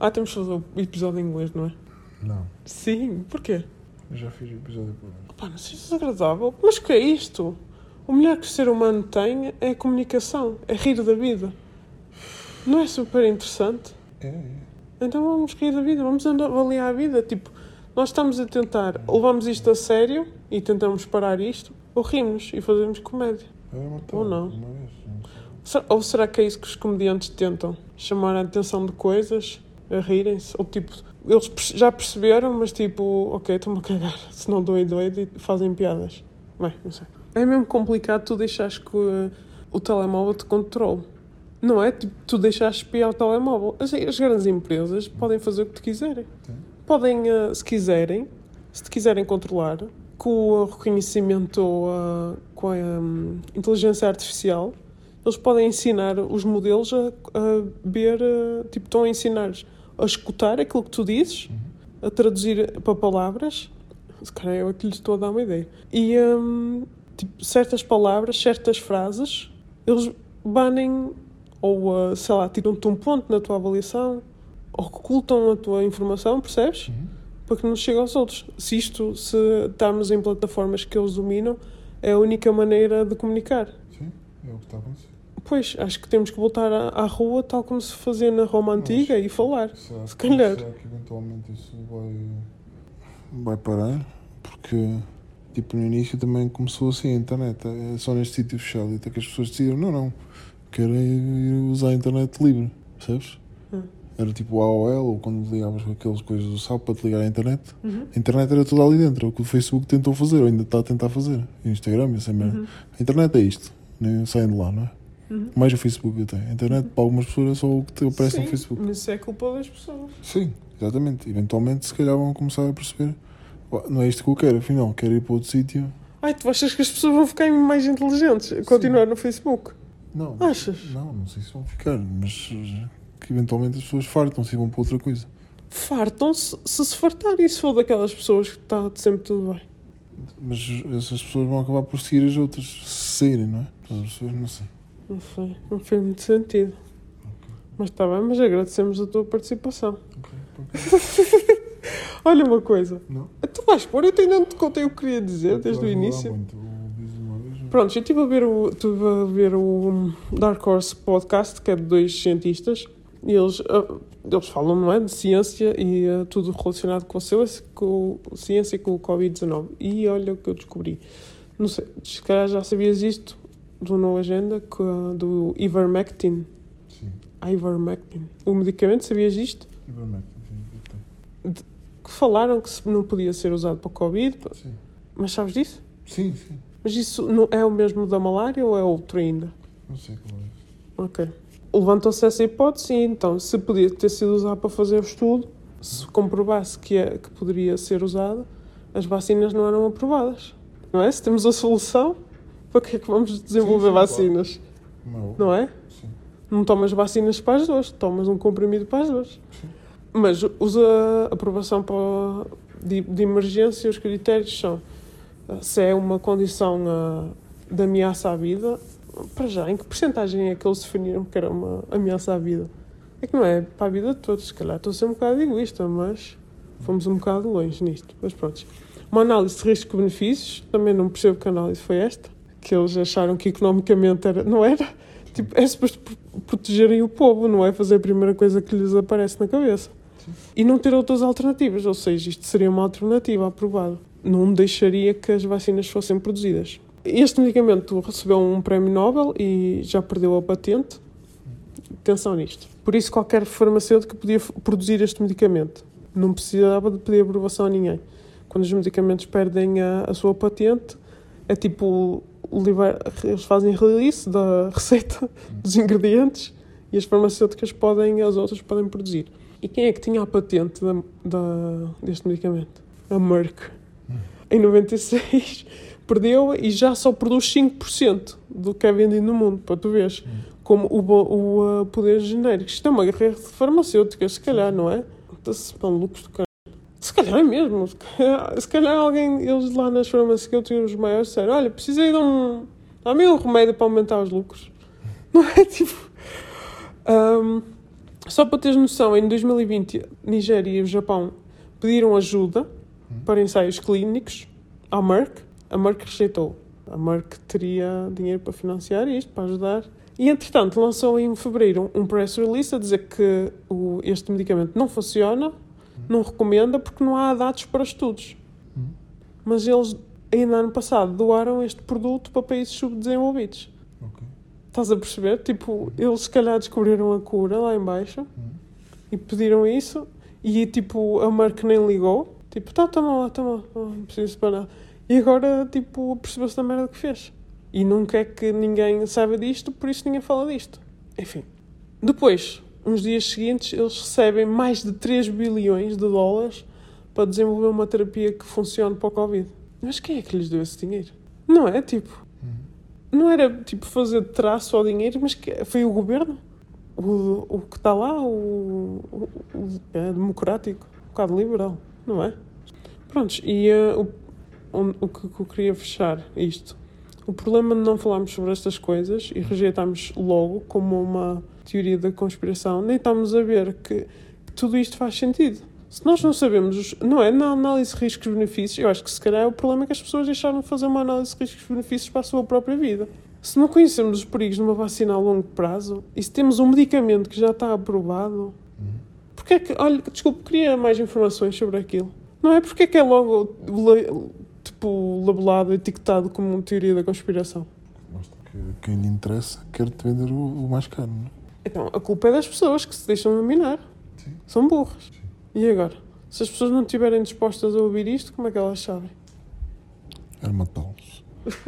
Ah, temos que fazer o episódio em inglês, não é? Não, Sim, porquê? eu já fiz o episódio por Pá, não sei se é agradável. Mas o que é isto? O melhor que o ser humano tem é a comunicação, é rir da vida. Não é super interessante? É, é. Então vamos rir da vida, vamos avaliar a vida. Tipo, nós estamos a tentar, levamos isto a sério e tentamos parar isto, ou rimos e fazemos comédia. É uma Ou não. Ou será que é isso que os comediantes tentam? Chamar a atenção de coisas, a rirem-se? Ou tipo, eles já perceberam, mas tipo, ok, estou-me a cagar, se não doido, doido e fazem piadas. Bem, não sei. É mesmo complicado tu deixares que uh, o telemóvel te controle. Não é? Tipo, tu deixares espiar o telemóvel. As, as grandes empresas podem fazer o que te quiserem. Sim. Podem, uh, se quiserem, se te quiserem controlar, com o reconhecimento, uh, com a um, inteligência artificial, eles podem ensinar os modelos a, a ver, uh, tipo, estão a ensinar a escutar aquilo que tu dizes, a traduzir para palavras. Se calhar eu é que lhes estou a dar uma ideia. E um, tipo, certas palavras, certas frases, eles banem ou, uh, sei lá, tiram-te um ponto na tua avaliação, ou ocultam a tua informação, percebes? Uhum. Para que não chegue aos outros. Se isto, se estarmos em plataformas que eles dominam, é a única maneira de comunicar. Sim, é o que está a acontecer. Pois, acho que temos que voltar à, à rua tal como se fazia na Roma Antiga e falar. Será, Se que- calhar. será que eventualmente isso vai, vai parar? Porque, tipo, no início também começou assim a internet, é só neste sítio fechado, e até que as pessoas decidiram, não, não, quero ir usar a internet livre, percebes? Hum. Era tipo o AOL, ou quando ligavas com aquelas coisas do SAP para te ligar à internet. Uhum. A internet era toda ali dentro, é o que o Facebook tentou fazer, ou ainda está a tentar fazer. O Instagram, essa merda. Uhum. A internet é isto, nem saem de lá, não é? Uhum. Mais o Facebook até. A internet para algumas pessoas é só o que te aparece Sim, no Facebook. Mas isso é culpa das pessoas. Sim, exatamente. Eventualmente, se calhar vão começar a perceber. "Ué, Não é isto que eu quero, afinal, quero ir para outro sítio. Ai, tu achas que as pessoas vão ficar mais inteligentes a continuar no Facebook? Não, Achas? não, não sei se vão ficar, mas que eventualmente as pessoas fartam-se e vão para outra coisa. Fartam-se se se fartarem. Se for daquelas pessoas que está sempre tudo bem. Mas essas pessoas vão acabar por seguir as outras, se saírem, não é? Estás a perceber? Não sei. Não sei, não fez muito sentido. Mas está bem, mas agradecemos a tua participação. Olha uma coisa. Não? Tu vais pôr, eu ainda não te contei o que queria dizer desde o início. não? Pronto, eu estive a ver o, estive a ver o Dark Horse Podcast, que é de dois cientistas, e eles, ah, eles falam, não é, de ciência e ah, tudo relacionado com a ciência, com ciência e com o Covid-19. E olha o que eu descobri. Não sei, se calhar já sabias isto do No Agenda, que, do Ivermectin. Sim. Ivermectin. O medicamento, sabias isto? Ivermectin, sim, tenho. Que falaram que não podia ser usado para Covid, Sim, mas sabes disso? sim. sim. Mas isso não é o mesmo da malária ou é outro ainda? Não sei qual é. Ok. Levantou-se essa hipótese e então, se podia ter sido usado para fazer o estudo, se comprovasse que, é, que poderia ser usado, as vacinas não eram aprovadas. Não é? Se temos a solução, para que é que vamos desenvolver sim, claro. vacinas? Não, Não é? Sim. Não tomas vacinas para as duas, tomas um comprimido para as duas. Sim. Mas usa a aprovação para, de, de emergência, os critérios são ah, se é uma condição ah, de ameaça à vida, para já, em que porcentagem é que eles definiram que era uma ameaça à vida? É que não é para a vida de todos, se calhar estou a ser um bocado egoísta, mas fomos um bocado longe nisto. Mas pronto. Uma análise de risco-benefícios, também não percebo que análise foi esta, que eles acharam que economicamente era, não era. Tipo, é suposto pro- protegerem o povo, não é fazer a primeira coisa que lhes aparece na cabeça. E não ter outras alternativas, ou seja, isto seria uma alternativa aprovada. Não deixaria que as vacinas fossem produzidas. Este medicamento recebeu um prémio Nobel e já perdeu a patente. Atenção nisto. Por isso, qualquer farmacêutico podia produzir este medicamento. Não precisava de pedir aprovação a ninguém. Quando os medicamentos perdem a, a sua patente, é tipo. Eles fazem release da receita dos ingredientes e as farmacêuticas podem, as outras podem produzir. E quem é que tinha a patente da, da- deste medicamento? A Merck. Em 96 perdeu e já só produz 5% do que é vendido no mundo, para tu veres. Como o, bo- o uh, poder genérico. Isto é uma guerra farmacêutica, se calhar, não é? Está-se malucos do caralho. Se calhar é mesmo. Se calhar, se calhar alguém, eles lá nas farmacêuticas, os maiores, disseram: Olha, precisei de um. Dá-me um remédio para aumentar os lucros. Não é? Tipo. ahm, Só para teres noção, em 2020, Nigéria e o Japão pediram ajuda para ensaios clínicos à Merck. A Merck rejeitou. A Merck teria dinheiro para financiar isto, para ajudar. E, entretanto, lançou em fevereiro um press release a dizer que o, este medicamento não funciona, não recomenda, porque não há dados para estudos. Mas eles, ainda ano passado, doaram este produto para países subdesenvolvidos. Ok. Estás a perceber? Tipo, eles se calhar descobriram a cura lá em baixo e pediram isso e tipo, a Merck nem ligou. Tipo, tá, toma lá, toma lá, não preciso para nada. E agora, tipo, percebeu-se da merda que fez. E não quer que ninguém saiba disto, por isso ninguém fala disto. Enfim. Depois, uns dias seguintes, eles recebem mais de 3 bilhões de dólares para desenvolver uma terapia que funcione para o Covid. Mas quem é que lhes deu esse dinheiro? Não é? Tipo, não era tipo fazer traço ao dinheiro, mas que foi o governo. O, o que está lá, o, o, o- é democrático, um bocado liberal, não é? Prontos, e eh, o, o que, que eu queria fechar isto. O problema de não falarmos sobre estas coisas e rejeitarmos logo como uma teoria da conspiração, nem estamos a ver que, tudo isto faz sentido. Se nós não sabemos, os- não é? Na análise riscos-benefícios, eu acho que se calhar o problema é que as pessoas deixaram de fazer uma análise riscos-benefícios para a sua própria vida. Se não conhecemos os perigos de uma vacina a longo prazo e se temos um medicamento que já está aprovado, porque é que, olha, desculpe, queria mais informações sobre aquilo. Não é porque é que é logo tipo labelado, etiquetado como teoria da conspiração. Mostra que quem lhe interessa quer-te vender o, o mais caro, não é? Então, a culpa é das pessoas que se deixam dominar. Sim. São burras. E agora? Se as pessoas não estiverem dispostas a ouvir isto, como é que elas sabem? Era matá-los.